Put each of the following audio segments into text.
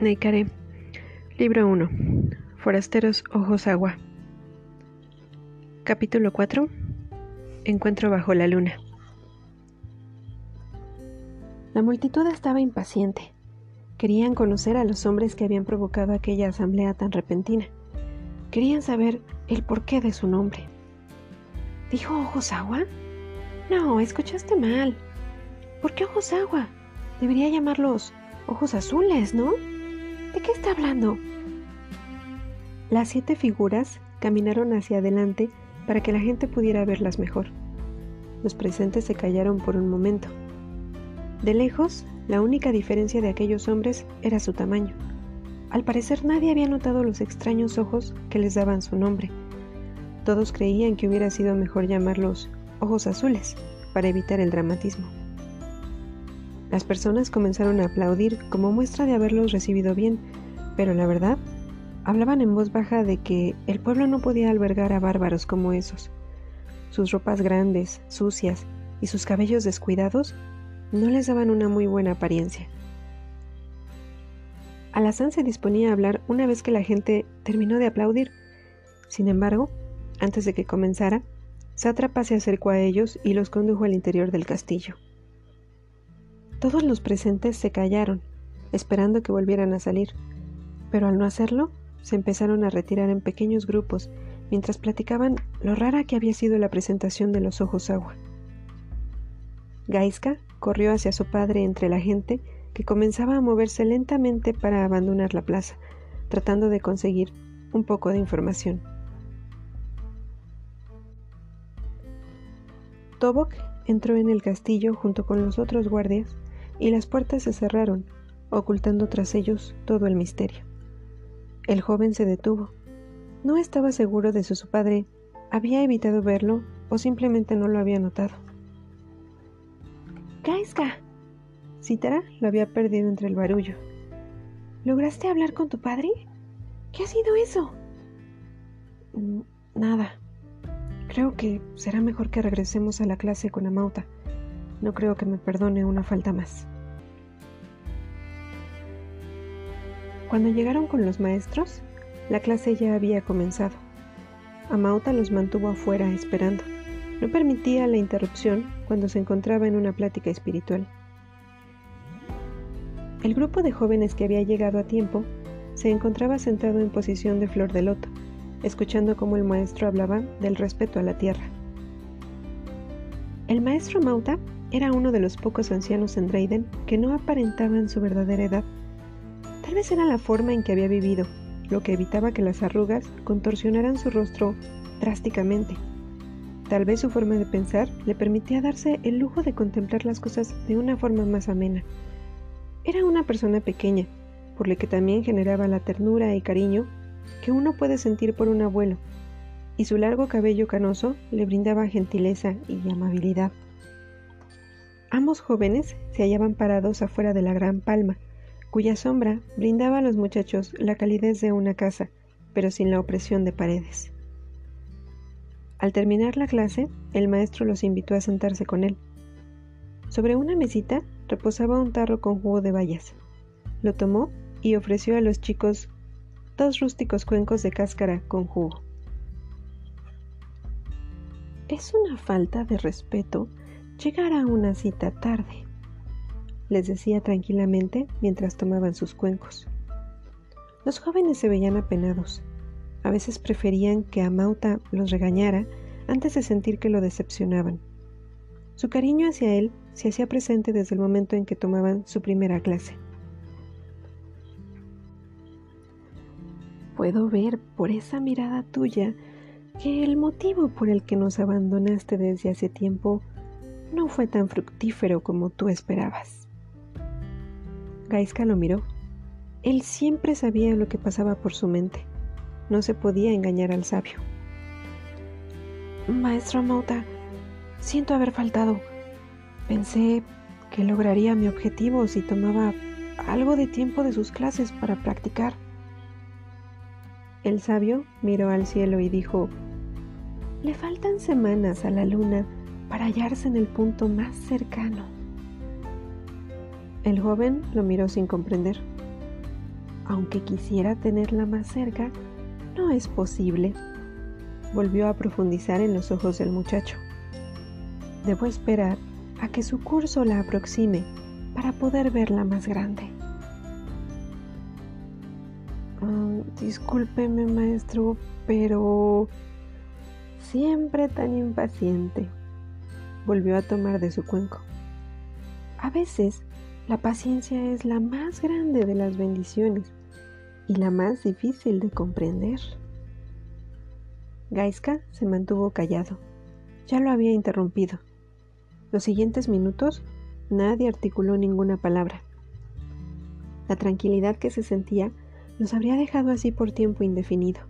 Neikare, Libro 1. Forasteros Ojos Agua. Capítulo 4. Encuentro bajo la luna. La multitud estaba impaciente. Querían conocer a los hombres que habían provocado aquella asamblea tan repentina. Querían saber el porqué de su nombre. ¿Dijo Ojos Agua? No, escuchaste mal. ¿Por qué Ojos Agua? Debería llamarlos Ojos Azules, ¿no? ¿De qué está hablando? Las siete figuras caminaron hacia adelante para que la gente pudiera verlas mejor. Los presentes se callaron por un momento. De lejos, la única diferencia de aquellos hombres era su tamaño. Al parecer nadie había notado los extraños ojos que les daban su nombre. Todos creían que hubiera sido mejor llamarlos ojos azules para evitar el dramatismo. Las personas comenzaron a aplaudir como muestra de haberlos recibido bien, pero la verdad, hablaban en voz baja de que el pueblo no podía albergar a bárbaros como esos. Sus ropas grandes, sucias y sus cabellos descuidados no les daban una muy buena apariencia. Alazán se disponía a hablar una vez que la gente terminó de aplaudir. Sin embargo, antes de que comenzara, Sátrapa se acercó a ellos y los condujo al interior del castillo. Todos los presentes se callaron, esperando que volvieran a salir, pero al no hacerlo, se empezaron a retirar en pequeños grupos mientras platicaban lo rara que había sido la presentación de los ojos agua. Gaiska corrió hacia su padre entre la gente que comenzaba a moverse lentamente para abandonar la plaza, tratando de conseguir un poco de información. Tobok entró en el castillo junto con los otros guardias y las puertas se cerraron, ocultando tras ellos todo el misterio. El joven se detuvo. No estaba seguro de si su padre había evitado verlo o simplemente no lo había notado. ¡Kaiska! Cítara lo había perdido entre el barullo. ¿Lograste hablar con tu padre? ¿Qué ha sido eso? Nada. Creo que será mejor que regresemos a la clase con Amauta. No creo que me perdone una falta más. Cuando llegaron con los maestros, la clase ya había comenzado. Amauta los mantuvo afuera esperando. No permitía la interrupción cuando se encontraba en una plática espiritual. El grupo de jóvenes que había llegado a tiempo se encontraba sentado en posición de flor de loto, escuchando cómo el maestro hablaba del respeto a la tierra. El maestro Amauta era uno de los pocos ancianos en Dryden que no aparentaban su verdadera edad. Tal vez era la forma en que había vivido, lo que evitaba que las arrugas contorsionaran su rostro drásticamente. Tal vez su forma de pensar le permitía darse el lujo de contemplar las cosas de una forma más amena. Era una persona pequeña, por lo que también generaba la ternura y cariño que uno puede sentir por un abuelo, y su largo cabello canoso le brindaba gentileza y amabilidad. Ambos jóvenes se hallaban parados afuera de la gran palma, cuya sombra brindaba a los muchachos la calidez de una casa, pero sin la opresión de paredes. Al terminar la clase, el maestro los invitó a sentarse con él. Sobre una mesita reposaba un tarro con jugo de bayas. Lo tomó y ofreció a los chicos dos rústicos cuencos de cáscara con jugo. Es una falta de respeto llegar a una cita tarde, les decía tranquilamente mientras tomaban sus cuencos. Los jóvenes se veían apenados. A veces preferían que Amauta los regañara antes de sentir que lo decepcionaban. Su cariño hacia él se hacía presente desde el momento en que tomaban su primera clase. Puedo ver por esa mirada tuya que el motivo por el que nos abandonaste desde hace tiempo no fue tan fructífero como tú esperabas. Gaiska lo miró. Él siempre sabía lo que pasaba por su mente. No se podía engañar al sabio. Maestro Mauta, siento haber faltado. Pensé que lograría mi objetivo si tomaba algo de tiempo de sus clases para practicar. El sabio miró al cielo y dijo, Le faltan semanas a la luna para hallarse en el punto más cercano. El joven lo miró sin comprender. aunque quisiera tenerla más cerca, no es posible. Volvió a profundizar en los ojos del muchacho. Debo esperar a que su curso la aproxime para poder verla más grande. Ah, discúlpeme, maestro, pero siempre tan impaciente. Volvió a tomar de su cuenco. A veces, la paciencia es la más grande de las bendiciones y la más difícil de comprender. Gaiska se mantuvo callado. Ya lo había interrumpido. Los siguientes minutos nadie articuló ninguna palabra. La tranquilidad que se sentía los habría dejado así por tiempo indefinido.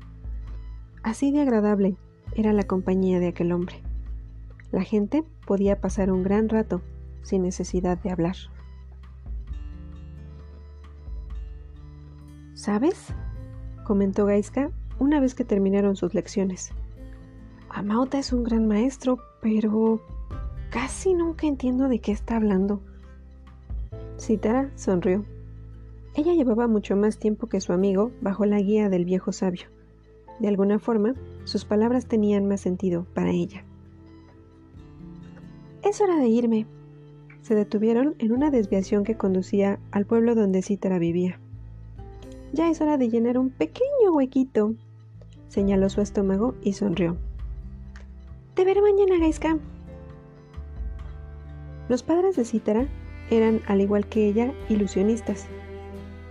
Así de agradable era la compañía de aquel hombre. La gente podía pasar un gran rato sin necesidad de hablar. ¿Sabes? comentó Gaiska una vez que terminaron sus lecciones. Amauta es un gran maestro, pero casi nunca entiendo de qué está hablando. Citara sonrió. Ella llevaba mucho más tiempo que su amigo bajo la guía del viejo sabio. De alguna forma, sus palabras tenían más sentido para ella. Es hora de irme. Se detuvieron en una desviación que conducía al pueblo donde Cítara vivía. Ya es hora de llenar un pequeño huequito, señaló su estómago y sonrió. Te veré mañana, Gaiska. Los padres de Cítara eran, al igual que ella, ilusionistas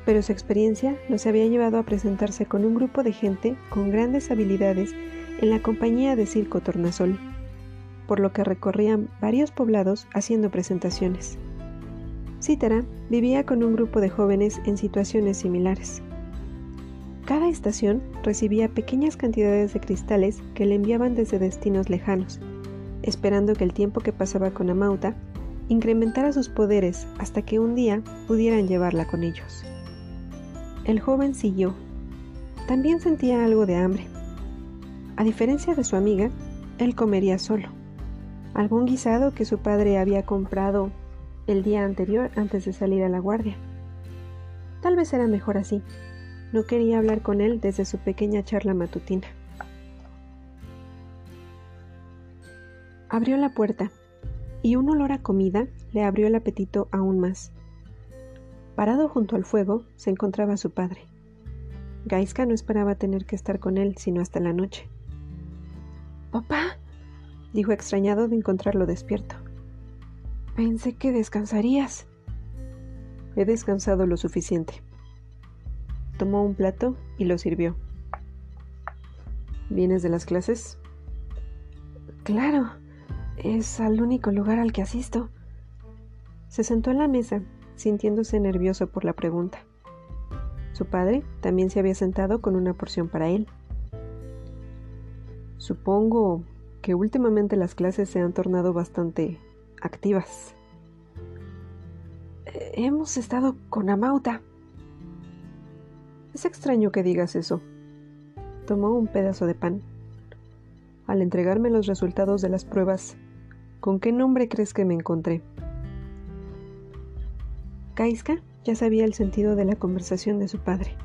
pero su experiencia los había llevado a presentarse con un grupo de gente con grandes habilidades en la compañía de Circo Tornasol, por lo que recorrían varios poblados haciendo presentaciones. Cítara vivía con un grupo de jóvenes en situaciones similares. Cada estación recibía pequeñas cantidades de cristales que le enviaban desde destinos lejanos, esperando que el tiempo que pasaba con Amauta incrementara sus poderes hasta que un día pudieran llevarla con ellos. El joven siguió. También sentía algo de hambre. A diferencia de su amiga, él comería solo. Algún guisado que su padre había comprado el día anterior antes de salir a la guardia. Tal vez era mejor así. No quería hablar con él desde su pequeña charla matutina. Abrió la puerta y un olor a comida le abrió el apetito aún más. Parado junto al fuego se encontraba su padre. Gaiska no esperaba tener que estar con él sino hasta la noche. Papá, dijo extrañado de encontrarlo despierto. Pensé que descansarías. He descansado lo suficiente. Tomó un plato y lo sirvió. ¿Vienes de las clases? Claro, es al único lugar al que asisto. Se sentó en la mesa sintiéndose nervioso por la pregunta. Su padre también se había sentado con una porción para él. Supongo que últimamente las clases se han tornado bastante activas. Eh, hemos estado con Amauta. Es extraño que digas eso. Tomó un pedazo de pan. Al entregarme los resultados de las pruebas, ¿con qué nombre crees que me encontré? Kaiska ya sabía el sentido de la conversación de su padre.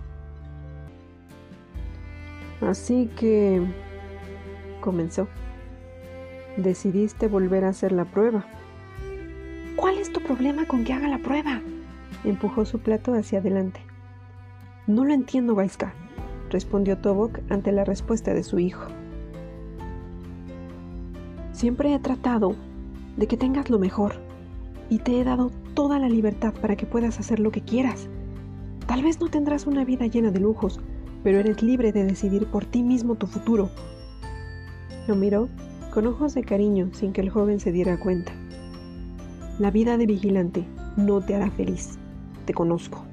Así que... comenzó. Decidiste volver a hacer la prueba. ¿Cuál es tu problema con que haga la prueba? Empujó su plato hacia adelante. No lo entiendo, Gaiska, respondió Tobok ante la respuesta de su hijo. Siempre he tratado de que tengas lo mejor y te he dado toda la libertad para que puedas hacer lo que quieras. Tal vez no tendrás una vida llena de lujos, pero eres libre de decidir por ti mismo tu futuro. Lo miró con ojos de cariño sin que el joven se diera cuenta. La vida de vigilante no te hará feliz. Te conozco.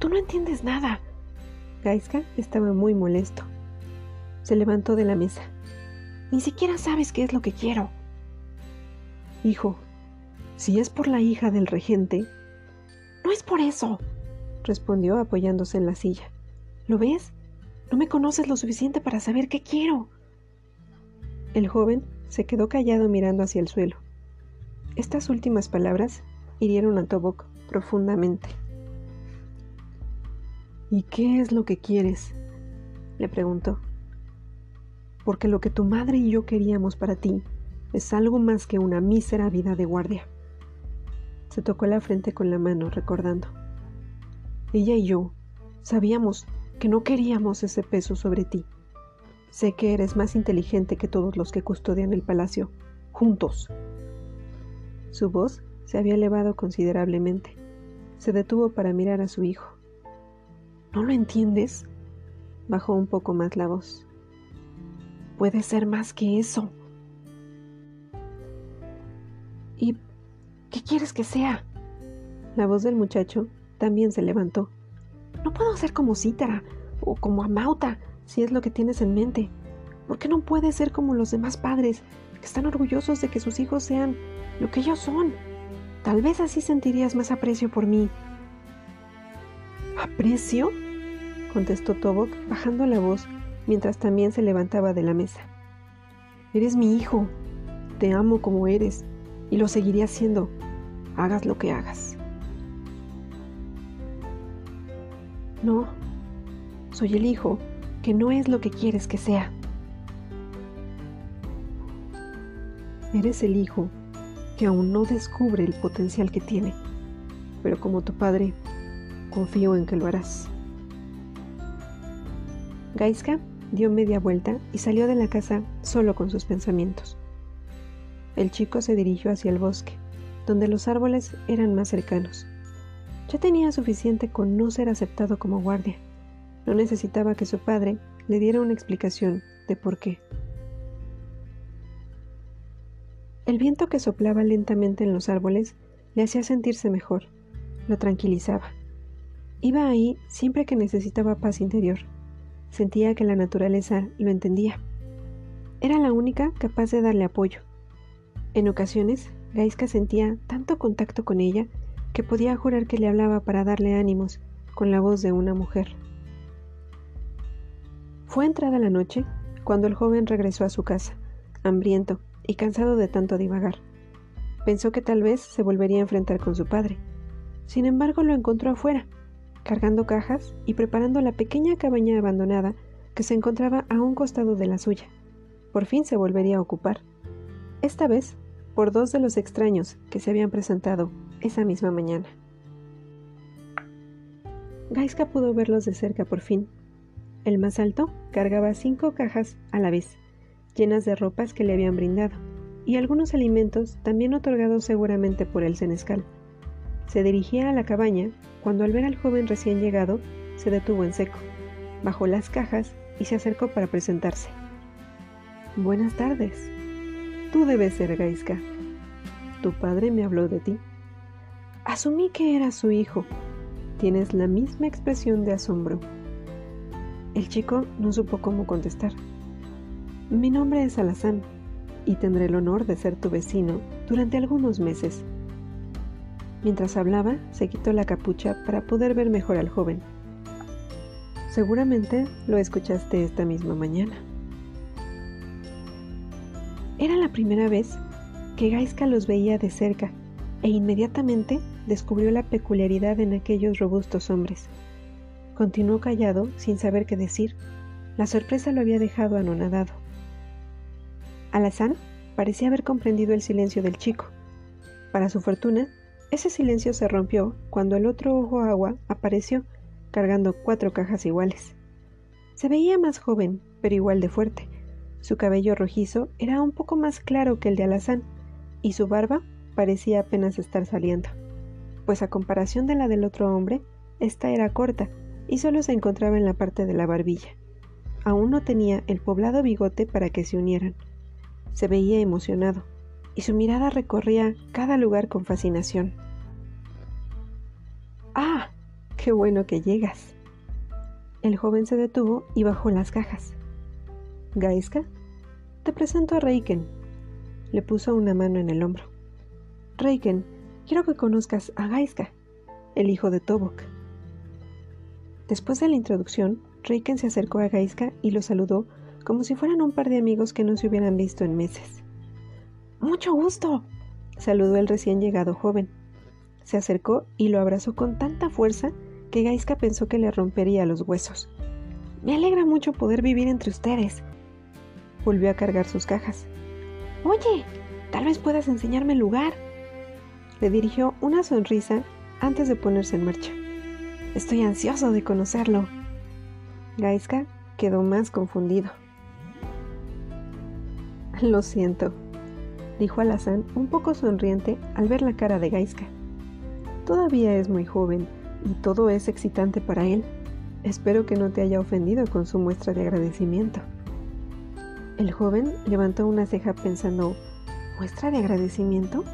Tú no entiendes nada. Gaiska estaba muy molesto. Se levantó de la mesa. Ni siquiera sabes qué es lo que quiero. Hijo, si es por la hija del regente... No es por eso, respondió apoyándose en la silla. ¿Lo ves? No me conoces lo suficiente para saber qué quiero. El joven se quedó callado mirando hacia el suelo. Estas últimas palabras hirieron a Tobok profundamente. ¿Y qué es lo que quieres? le preguntó. Porque lo que tu madre y yo queríamos para ti es algo más que una mísera vida de guardia. Se tocó la frente con la mano, recordando. Ella y yo sabíamos que no queríamos ese peso sobre ti. Sé que eres más inteligente que todos los que custodian el palacio, juntos. Su voz se había elevado considerablemente. Se detuvo para mirar a su hijo. ¿No lo entiendes? Bajó un poco más la voz. Puede ser más que eso. ¿Y qué quieres que sea? La voz del muchacho también se levantó. No puedo ser como Cítara o como Amauta, si es lo que tienes en mente. ¿Por qué no puedes ser como los demás padres, que están orgullosos de que sus hijos sean lo que ellos son? Tal vez así sentirías más aprecio por mí. ¿Aprecio? contestó Tobok, bajando la voz, mientras también se levantaba de la mesa. Eres mi hijo. Te amo como eres, y lo seguiré haciendo, hagas lo que hagas. No, soy el hijo que no es lo que quieres que sea. Eres el hijo que aún no descubre el potencial que tiene, pero como tu padre, confío en que lo harás. Gaiska dio media vuelta y salió de la casa solo con sus pensamientos. El chico se dirigió hacia el bosque, donde los árboles eran más cercanos. Ya tenía suficiente con no ser aceptado como guardia no necesitaba que su padre le diera una explicación de por qué. El viento que soplaba lentamente en los árboles le hacía sentirse mejor, lo tranquilizaba. Iba ahí siempre que necesitaba paz interior. Sentía que la naturaleza lo entendía. Era la única capaz de darle apoyo. En ocasiones, Gaiska sentía tanto contacto con ella que podía jurar que le hablaba para darle ánimos con la voz de una mujer. Fue entrada la noche cuando el joven regresó a su casa, hambriento y cansado de tanto divagar. Pensó que tal vez se volvería a enfrentar con su padre. Sin embargo, lo encontró afuera, cargando cajas y preparando la pequeña cabaña abandonada que se encontraba a un costado de la suya. Por fin se volvería a ocupar. Esta vez, por dos de los extraños que se habían presentado esa misma mañana. Gaiska pudo verlos de cerca por fin el más alto cargaba cinco cajas a la vez, llenas de ropas que le habían brindado, y algunos alimentos también otorgados seguramente por el senescal. Se dirigía a la cabaña cuando al ver al joven recién llegado se detuvo en seco, bajó las cajas y se acercó para presentarse. Buenas tardes. Tú debes ser Gaiska. Tu padre me habló de ti. Asumí que eras su hijo. Tienes la misma expresión de asombro. El chico no supo cómo contestar. Mi nombre es Alazán y tendré el honor de ser tu vecino durante algunos meses. Mientras hablaba, se quitó la capucha para poder ver mejor al joven. Seguramente lo escuchaste esta misma mañana. Era la primera vez que Gaiska los veía de cerca e inmediatamente descubrió la peculiaridad en aquellos robustos hombres. Continuó callado, sin saber qué decir. La sorpresa lo había dejado anonadado. Alazán parecía haber comprendido el silencio del chico. Para su fortuna, ese silencio se rompió cuando el otro ojo agua apareció, cargando cuatro cajas iguales. Se veía más joven, pero igual de fuerte. Su cabello rojizo era un poco más claro que el de Alazán, y su barba parecía apenas estar saliendo, pues a comparación de la del otro hombre, esta era corta y solo se encontraba en la parte de la barbilla. Aún no tenía el poblado bigote para que se unieran. Se veía emocionado, y su mirada recorría cada lugar con fascinación. ¡Ah! ¡Qué bueno que llegas! El joven se detuvo y bajó las cajas. ¿Gaiska? Te presento a Reiken. Le puso una mano en el hombro. Reiken, quiero que conozcas a Gaiska, el hijo de Tobok. Después de la introducción, Reiken se acercó a Gaiska y lo saludó como si fueran un par de amigos que no se hubieran visto en meses. Mucho gusto, saludó el recién llegado joven. Se acercó y lo abrazó con tanta fuerza que Gaiska pensó que le rompería los huesos. Me alegra mucho poder vivir entre ustedes. Volvió a cargar sus cajas. Oye, tal vez puedas enseñarme el lugar. Le dirigió una sonrisa antes de ponerse en marcha. Estoy ansioso de conocerlo. Gaiska quedó más confundido. Lo siento, dijo Alazán un poco sonriente al ver la cara de Gaiska. Todavía es muy joven y todo es excitante para él. Espero que no te haya ofendido con su muestra de agradecimiento. El joven levantó una ceja pensando, ¿muestra de agradecimiento?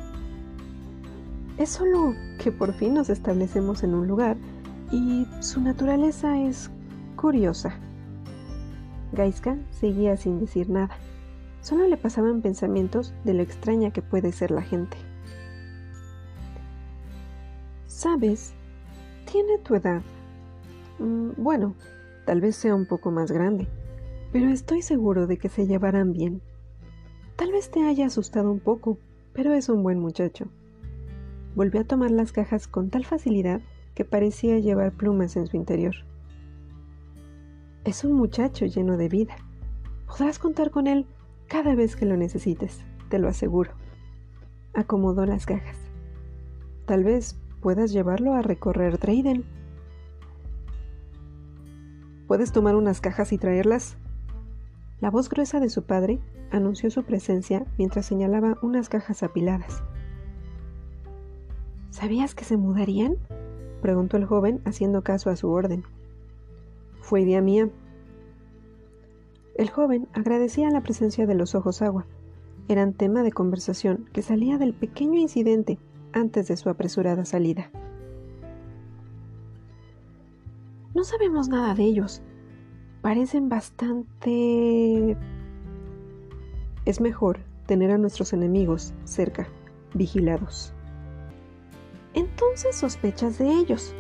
Es solo que por fin nos establecemos en un lugar y su naturaleza es curiosa. Gaiska seguía sin decir nada. Solo le pasaban pensamientos de lo extraña que puede ser la gente. Sabes, tiene tu edad. Mm, bueno, tal vez sea un poco más grande, pero estoy seguro de que se llevarán bien. Tal vez te haya asustado un poco, pero es un buen muchacho. Volvió a tomar las cajas con tal facilidad que parecía llevar plumas en su interior. Es un muchacho lleno de vida. Podrás contar con él cada vez que lo necesites, te lo aseguro. Acomodó las cajas. Tal vez puedas llevarlo a recorrer Drayden. ¿Puedes tomar unas cajas y traerlas? La voz gruesa de su padre anunció su presencia mientras señalaba unas cajas apiladas. ¿Sabías que se mudarían? Preguntó el joven haciendo caso a su orden. Fue idea mía. El joven agradecía la presencia de los ojos agua. Eran tema de conversación que salía del pequeño incidente antes de su apresurada salida. No sabemos nada de ellos. Parecen bastante... Es mejor tener a nuestros enemigos cerca, vigilados. Entonces sospechas de ellos.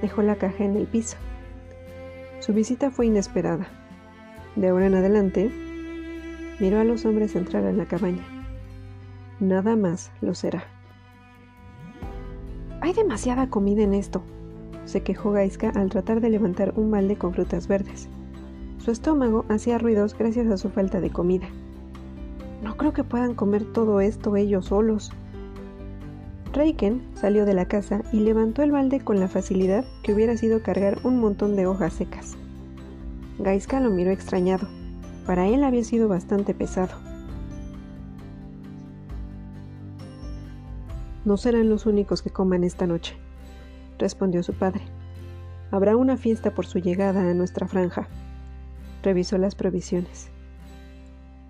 Dejó la caja en el piso. Su visita fue inesperada. De ahora en adelante, miró a los hombres entrar en la cabaña. Nada más lo será. Hay demasiada comida en esto, se quejó Gaiska al tratar de levantar un balde con frutas verdes. Su estómago hacía ruidos gracias a su falta de comida. No creo que puedan comer todo esto ellos solos. Reiken salió de la casa y levantó el balde con la facilidad que hubiera sido cargar un montón de hojas secas. Gaiska lo miró extrañado. Para él había sido bastante pesado. No serán los únicos que coman esta noche, respondió su padre. Habrá una fiesta por su llegada a nuestra franja. Revisó las provisiones.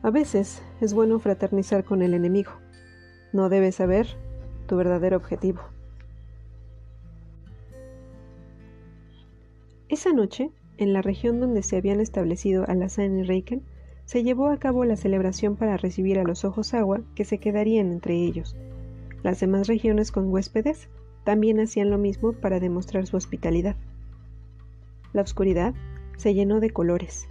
A veces es bueno fraternizar con el enemigo. No debes saber tu verdadero objetivo. Esa noche, en la región donde se habían establecido Alazán y Reiken, se llevó a cabo la celebración para recibir a los ojos agua que se quedarían entre ellos. Las demás regiones con huéspedes también hacían lo mismo para demostrar su hospitalidad. La oscuridad se llenó de colores,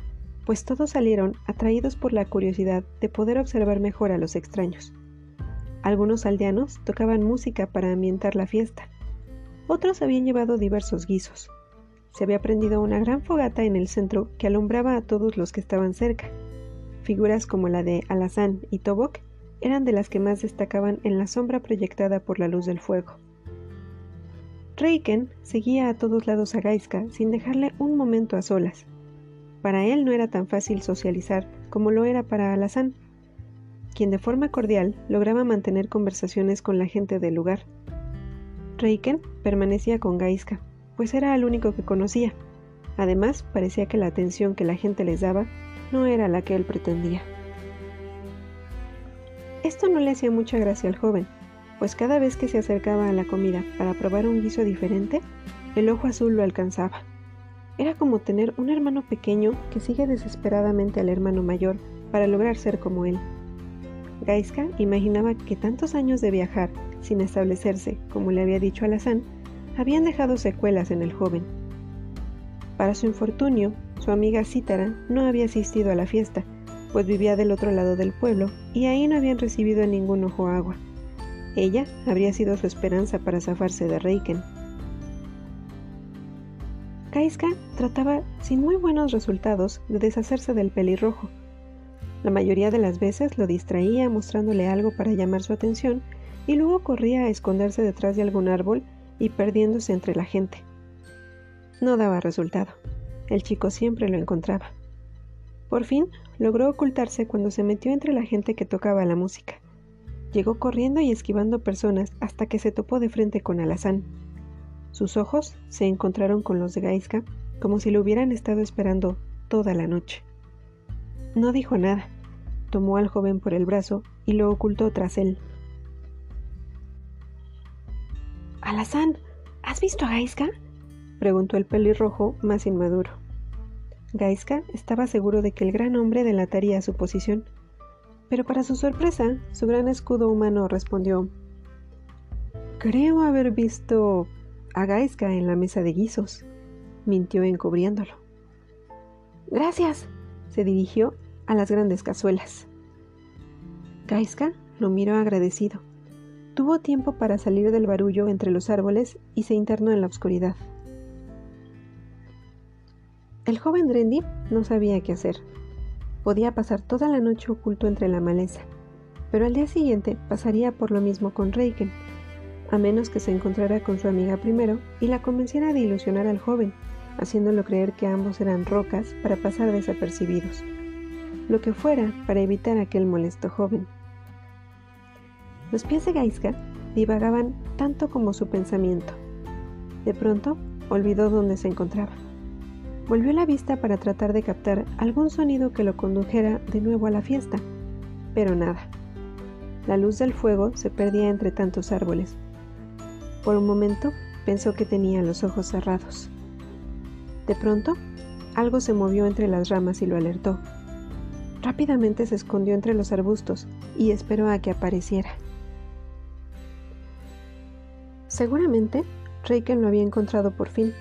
pues todos salieron atraídos por la curiosidad de poder observar mejor a los extraños. Algunos aldeanos tocaban música para ambientar la fiesta. Otros habían llevado diversos guisos. Se había prendido una gran fogata en el centro que alumbraba a todos los que estaban cerca. Figuras como la de Alazán y Tobok eran de las que más destacaban en la sombra proyectada por la luz del fuego. Reiken seguía a todos lados a Gaiska sin dejarle un momento a solas. Para él no era tan fácil socializar como lo era para Alazán quien de forma cordial lograba mantener conversaciones con la gente del lugar. Reiken permanecía con Gaiska, pues era el único que conocía. Además, parecía que la atención que la gente les daba no era la que él pretendía. Esto no le hacía mucha gracia al joven, pues cada vez que se acercaba a la comida para probar un guiso diferente, el ojo azul lo alcanzaba. Era como tener un hermano pequeño que sigue desesperadamente al hermano mayor para lograr ser como él. Gaiska imaginaba que tantos años de viajar sin establecerse, como le había dicho Alazán, habían dejado secuelas en el joven. Para su infortunio, su amiga Cítara no había asistido a la fiesta, pues vivía del otro lado del pueblo y ahí no habían recibido ningún ojo agua. Ella habría sido su esperanza para zafarse de Reiken. Kaiska trataba, sin muy buenos resultados, de deshacerse del pelirrojo. La mayoría de las veces lo distraía mostrándole algo para llamar su atención y luego corría a esconderse detrás de algún árbol y perdiéndose entre la gente. No daba resultado. El chico siempre lo encontraba. Por fin logró ocultarse cuando se metió entre la gente que tocaba la música. Llegó corriendo y esquivando personas hasta que se topó de frente con Alazán. Sus ojos se encontraron con los de Gaiska como si lo hubieran estado esperando toda la noche. No dijo nada. Tomó al joven por el brazo y lo ocultó tras él. Alazán, ¿has visto a Gaiska? preguntó el pelirrojo más inmaduro. Gaiska estaba seguro de que el gran hombre delataría su posición, pero para su sorpresa, su gran escudo humano respondió: Creo haber visto a Gaiska en la mesa de guisos, mintió encubriéndolo. Gracias, se dirigió a las grandes cazuelas. Gaiska lo miró agradecido. Tuvo tiempo para salir del barullo entre los árboles y se internó en la oscuridad. El joven Drendy no sabía qué hacer. Podía pasar toda la noche oculto entre la maleza, pero al día siguiente pasaría por lo mismo con Reiken, a menos que se encontrara con su amiga primero y la convenciera de ilusionar al joven, haciéndolo creer que ambos eran rocas para pasar desapercibidos. Lo que fuera para evitar aquel molesto joven. Los pies de Gaiska divagaban tanto como su pensamiento. De pronto, olvidó dónde se encontraba. Volvió la vista para tratar de captar algún sonido que lo condujera de nuevo a la fiesta, pero nada. La luz del fuego se perdía entre tantos árboles. Por un momento pensó que tenía los ojos cerrados. De pronto, algo se movió entre las ramas y lo alertó. Rápidamente se escondió entre los arbustos y esperó a que apareciera. Seguramente, Reiken lo había encontrado por fin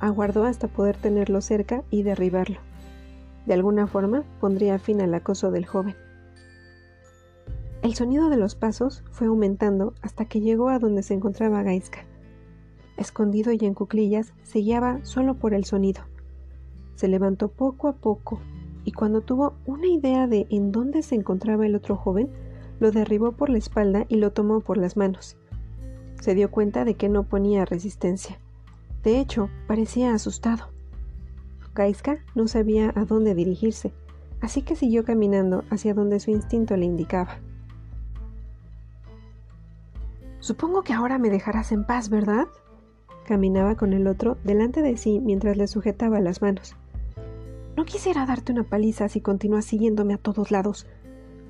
aguardó hasta poder tenerlo cerca y derribarlo. De alguna forma pondría fin al acoso del joven. El sonido de los pasos fue aumentando hasta que llegó a donde se encontraba Gaiska. Escondido y en cuclillas, se guiaba solo por el sonido. Se levantó poco a poco y cuando tuvo una idea de en dónde se encontraba el otro joven, lo derribó por la espalda y lo tomó por las manos. Se dio cuenta de que no ponía resistencia. De hecho, parecía asustado. Kaiska no sabía a dónde dirigirse, así que siguió caminando hacia donde su instinto le indicaba. Supongo que ahora me dejarás en paz, ¿verdad? Caminaba con el otro delante de sí mientras le sujetaba las manos. No quisiera darte una paliza si continúas siguiéndome a todos lados.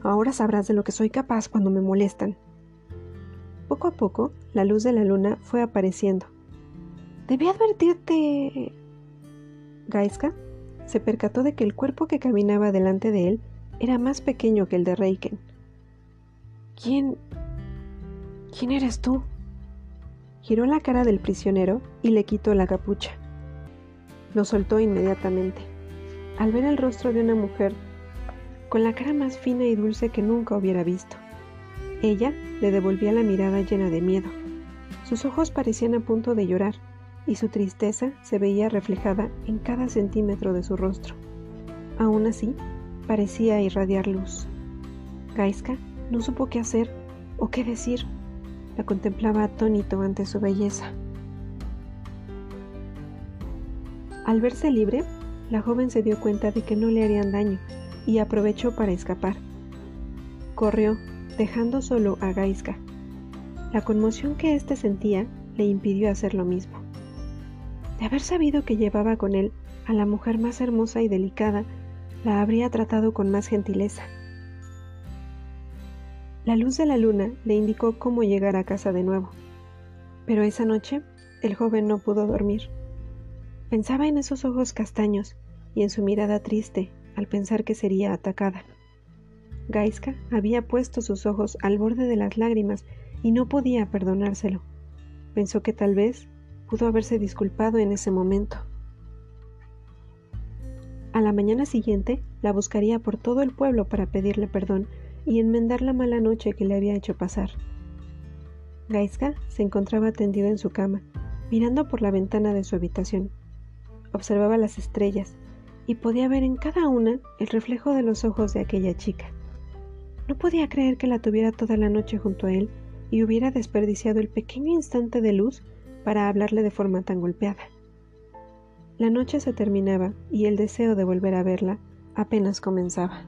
Ahora sabrás de lo que soy capaz cuando me molestan. Poco a poco, la luz de la luna fue apareciendo Debí advertirte. Gaiska se percató de que el cuerpo que caminaba delante de él era más pequeño que el de Reiken. ¿Quién. ¿Quién eres tú? Giró la cara del prisionero y le quitó la capucha. Lo soltó inmediatamente, al ver el rostro de una mujer con la cara más fina y dulce que nunca hubiera visto. Ella le devolvía la mirada llena de miedo. Sus ojos parecían a punto de llorar y su tristeza se veía reflejada en cada centímetro de su rostro. Aún así, parecía irradiar luz. Gaiska no supo qué hacer o qué decir. La contemplaba atónito ante su belleza. Al verse libre, la joven se dio cuenta de que no le harían daño y aprovechó para escapar. Corrió, dejando solo a Gaiska. La conmoción que éste sentía le impidió hacer lo mismo. De haber sabido que llevaba con él a la mujer más hermosa y delicada, la habría tratado con más gentileza. La luz de la luna le indicó cómo llegar a casa de nuevo. Pero esa noche el joven no pudo dormir. Pensaba en esos ojos castaños y en su mirada triste al pensar que sería atacada. Gaiska había puesto sus ojos al borde de las lágrimas y no podía perdonárselo. Pensó que tal vez pudo haberse disculpado en ese momento. A la mañana siguiente la buscaría por todo el pueblo para pedirle perdón y enmendar la mala noche que le había hecho pasar. Gaiska se encontraba tendido en su cama, mirando por la ventana de su habitación. observaba las estrellas y podía ver en cada una el reflejo de los ojos de aquella chica. No podía creer que la tuviera toda la noche junto a él y hubiera desperdiciado el pequeño instante de luz para hablarle de forma tan golpeada. La noche se terminaba y el deseo de volver a verla apenas comenzaba.